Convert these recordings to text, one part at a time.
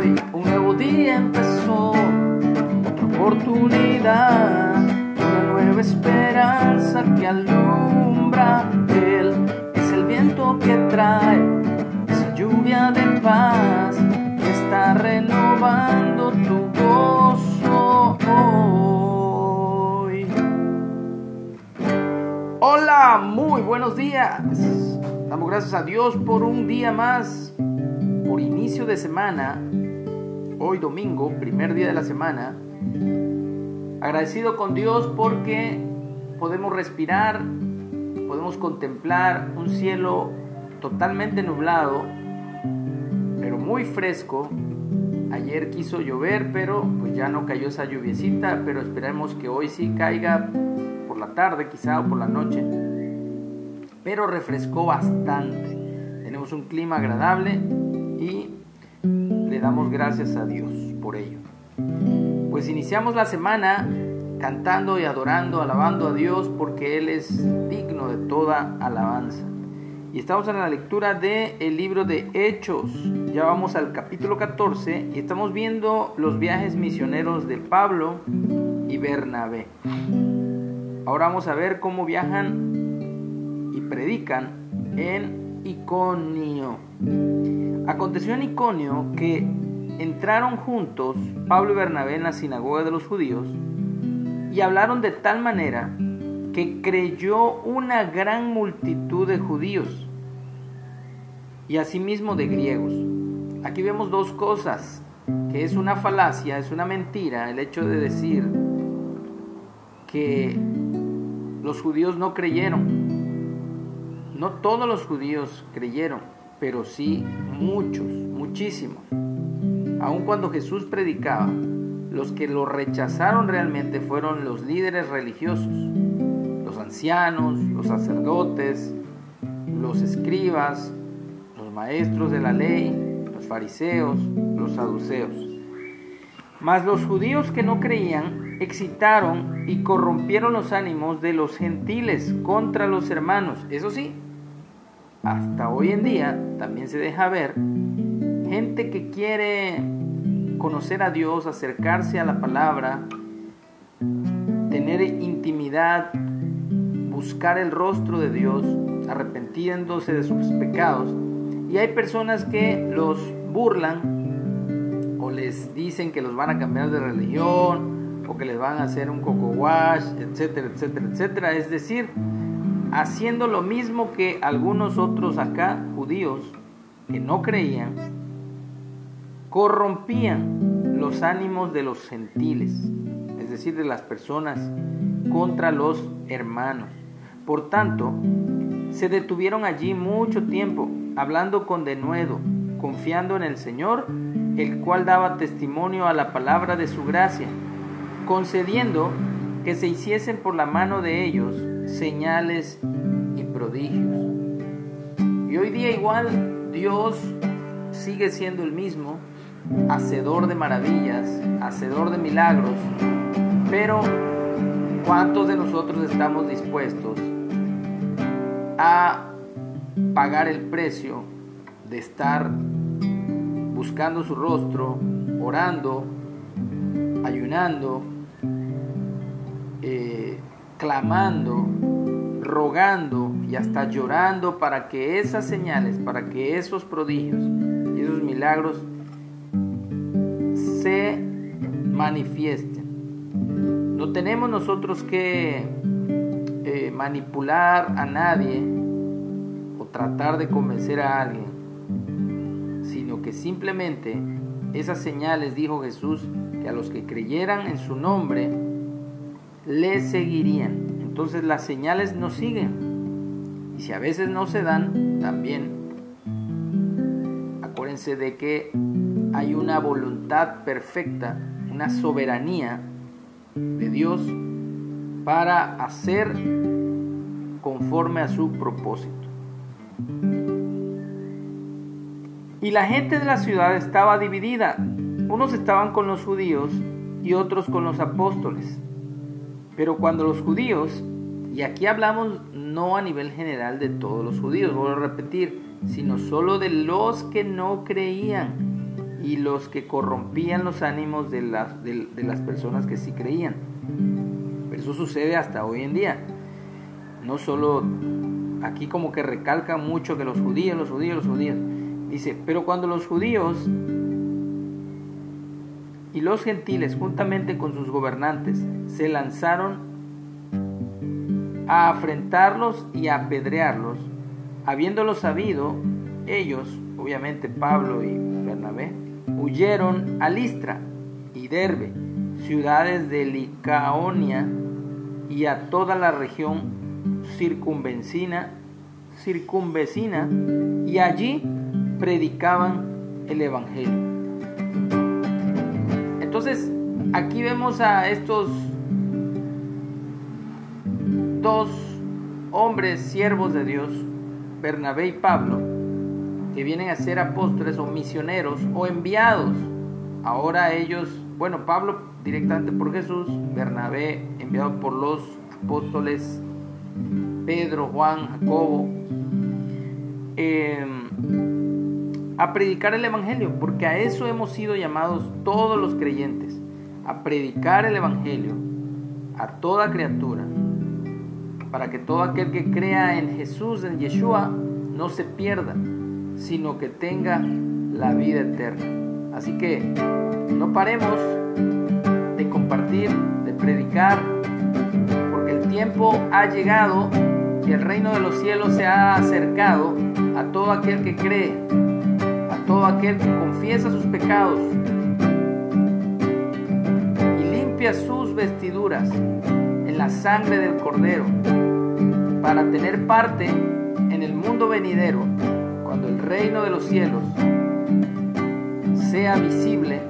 Hoy un nuevo día empezó, otra oportunidad, una nueva esperanza que alumbra. Él es el viento que trae esa lluvia de paz que está renovando tu gozo hoy. Hola, muy buenos días. Damos gracias a Dios por un día más, por inicio de semana, hoy domingo, primer día de la semana. Agradecido con Dios porque podemos respirar, podemos contemplar un cielo totalmente nublado, pero muy fresco. Ayer quiso llover, pero pues ya no cayó esa lluviecita, pero esperemos que hoy sí caiga por la tarde quizá o por la noche pero refrescó bastante. Tenemos un clima agradable y le damos gracias a Dios por ello. Pues iniciamos la semana cantando y adorando, alabando a Dios porque Él es digno de toda alabanza. Y estamos en la lectura del el libro de Hechos. Ya vamos al capítulo 14 y estamos viendo los viajes misioneros de Pablo y Bernabé. Ahora vamos a ver cómo viajan y predican en Iconio. Aconteció en Iconio que entraron juntos Pablo y Bernabé en la sinagoga de los judíos y hablaron de tal manera que creyó una gran multitud de judíos y asimismo de griegos. Aquí vemos dos cosas, que es una falacia, es una mentira el hecho de decir que los judíos no creyeron. No todos los judíos creyeron, pero sí muchos, muchísimos. Aun cuando Jesús predicaba, los que lo rechazaron realmente fueron los líderes religiosos, los ancianos, los sacerdotes, los escribas, los maestros de la ley, los fariseos, los saduceos. Mas los judíos que no creían excitaron y corrompieron los ánimos de los gentiles contra los hermanos. Eso sí, hasta hoy en día también se deja ver gente que quiere conocer a Dios, acercarse a la palabra, tener intimidad, buscar el rostro de Dios, arrepentiéndose de sus pecados. Y hay personas que los burlan o les dicen que los van a cambiar de religión o que les van a hacer un coco wash, etcétera, etcétera, etcétera. Es decir, haciendo lo mismo que algunos otros acá, judíos, que no creían, corrompían los ánimos de los gentiles, es decir, de las personas, contra los hermanos. Por tanto, se detuvieron allí mucho tiempo, hablando con denuedo, confiando en el Señor, el cual daba testimonio a la palabra de su gracia, concediendo que se hiciesen por la mano de ellos señales y prodigios. Y hoy día igual Dios sigue siendo el mismo, hacedor de maravillas, hacedor de milagros, pero ¿cuántos de nosotros estamos dispuestos a pagar el precio de estar buscando su rostro, orando, ayunando, eh, clamando, rogando y hasta llorando para que esas señales, para que esos prodigios y esos milagros se manifiesten. No tenemos nosotros que eh, manipular a nadie o tratar de convencer a alguien, sino que simplemente esas señales, dijo Jesús, que a los que creyeran en su nombre, le seguirían. Entonces las señales nos siguen. Y si a veces no se dan, también acuérdense de que hay una voluntad perfecta, una soberanía de Dios para hacer conforme a su propósito. Y la gente de la ciudad estaba dividida. Unos estaban con los judíos y otros con los apóstoles. Pero cuando los judíos, y aquí hablamos no a nivel general de todos los judíos, vuelvo a repetir, sino solo de los que no creían, y los que corrompían los ánimos de las, de, las personas que sí creían. Pero eso sucede hasta hoy en día. No solo aquí como que recalcan mucho que los judíos, los judíos, los judíos. Dice, pero cuando los judíos y los gentiles, juntamente con sus gobernantes, se lanzaron a afrentarlos y a apedrearlos, habiéndolo sabido, ellos, obviamente Pablo y Bernabé, huyeron a Listra y Derbe, ciudades de Licaonia y a toda la región circunvecina, circunvecina y allí predicaban el Evangelio. Entonces, aquí vemos a estos dos hombres siervos de Dios, Bernabé y Pablo, que vienen a ser apóstoles o misioneros o enviados. Ahora ellos, bueno, Pablo directamente por Jesús, Bernabé enviado por los apóstoles Pedro, Juan, Jacobo, em, a predicar el Evangelio, porque a eso hemos sido llamados todos los creyentes, a predicar el Evangelio a toda criatura, para que todo aquel que crea en Jesús, en Yeshua, no se pierda, sino que tenga la vida eterna. Así que no paremos de compartir, de predicar, porque el tiempo ha llegado y el reino de los cielos se ha acercado a todo aquel que cree todo aquel que confiesa sus pecados y limpia sus vestiduras en la sangre del Cordero para tener parte en el mundo venidero cuando el reino de los cielos sea visible,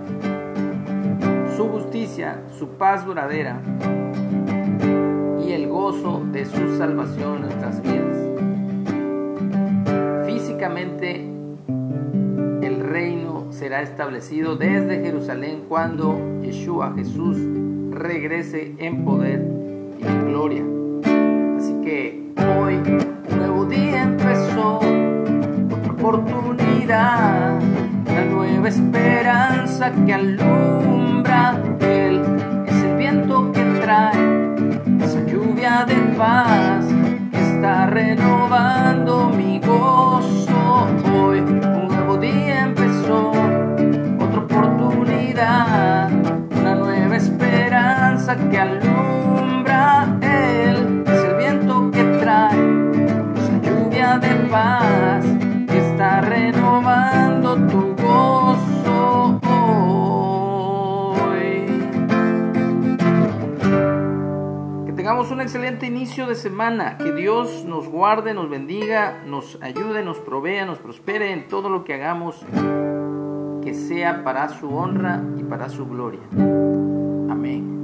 su justicia, su paz duradera y el gozo de su salvación en nuestras vidas. Físicamente será establecido desde Jerusalén cuando Yeshua, Jesús, regrese en poder y en gloria. Así que hoy un nuevo día empezó, otra oportunidad, una nueva esperanza que alumbra. Él es el viento que trae esa lluvia de paz un excelente inicio de semana. Que Dios nos guarde, nos bendiga, nos ayude, nos provea, nos prospere en todo lo que hagamos que sea para su honra y para su gloria. Amén.